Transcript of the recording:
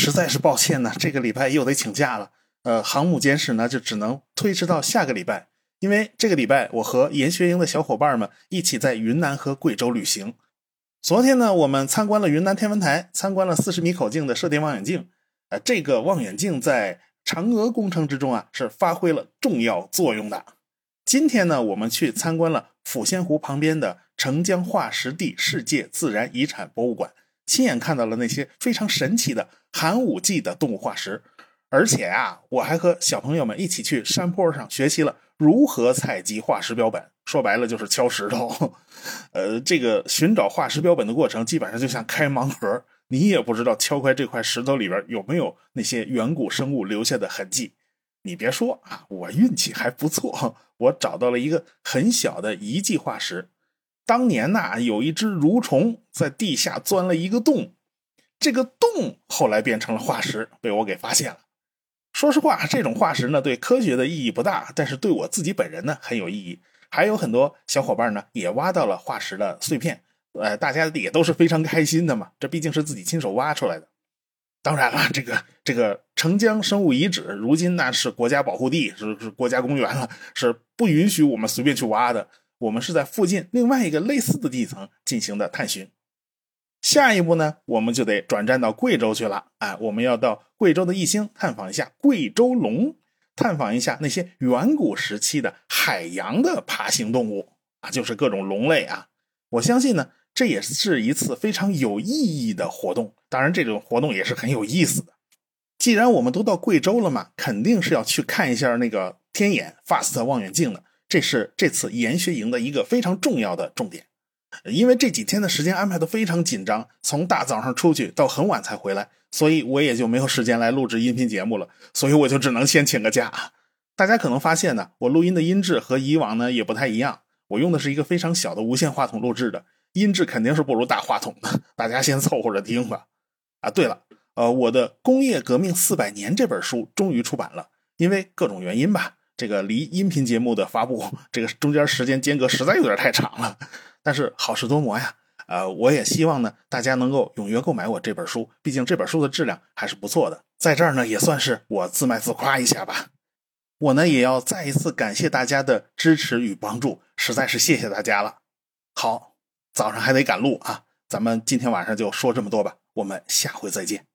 实在是抱歉呢，这个礼拜又得请假了。呃，航母简史呢就只能推迟到下个礼拜，因为这个礼拜我和研学营的小伙伴们一起在云南和贵州旅行。昨天呢，我们参观了云南天文台，参观了四十米口径的射电望远镜。呃，这个望远镜在嫦娥工程之中啊是发挥了重要作用的。今天呢，我们去参观了抚仙湖旁边的澄江化石地世界自然遗产博物馆，亲眼看到了那些非常神奇的寒武纪的动物化石。而且啊，我还和小朋友们一起去山坡上学习了如何采集化石标本。说白了就是敲石头。呃，这个寻找化石标本的过程基本上就像开盲盒，你也不知道敲开这块石头里边有没有那些远古生物留下的痕迹。你别说啊，我运气还不错，我找到了一个很小的遗迹化石。当年呐，有一只蠕虫在地下钻了一个洞，这个洞后来变成了化石，被我给发现了。说实话，这种化石呢，对科学的意义不大，但是对我自己本人呢很有意义。还有很多小伙伴呢也挖到了化石的碎片，呃，大家也都是非常开心的嘛。这毕竟是自己亲手挖出来的。当然了，这个这个澄江生物遗址如今那是国家保护地，是是国家公园了，是不允许我们随便去挖的。我们是在附近另外一个类似的地层进行的探寻。下一步呢，我们就得转战到贵州去了。哎，我们要到贵州的义兴探访一下贵州龙，探访一下那些远古时期的海洋的爬行动物啊，就是各种龙类啊。我相信呢，这也是一次非常有意义的活动。当然，这种活动也是很有意思的。既然我们都到贵州了嘛，肯定是要去看一下那个天眼 FAST 望远镜的。这是这次研学营的一个非常重要的重点。因为这几天的时间安排的非常紧张，从大早上出去到很晚才回来，所以我也就没有时间来录制音频节目了。所以我就只能先请个假。大家可能发现呢，我录音的音质和以往呢也不太一样。我用的是一个非常小的无线话筒录制的，音质肯定是不如大话筒的。大家先凑合着听吧。啊，对了，呃，我的《工业革命四百年》这本书终于出版了，因为各种原因吧，这个离音频节目的发布这个中间时间间隔实在有点太长了。但是好事多磨呀，呃，我也希望呢，大家能够踊跃购买我这本书，毕竟这本书的质量还是不错的。在这儿呢，也算是我自卖自夸一下吧。我呢，也要再一次感谢大家的支持与帮助，实在是谢谢大家了。好，早上还得赶路啊，咱们今天晚上就说这么多吧，我们下回再见。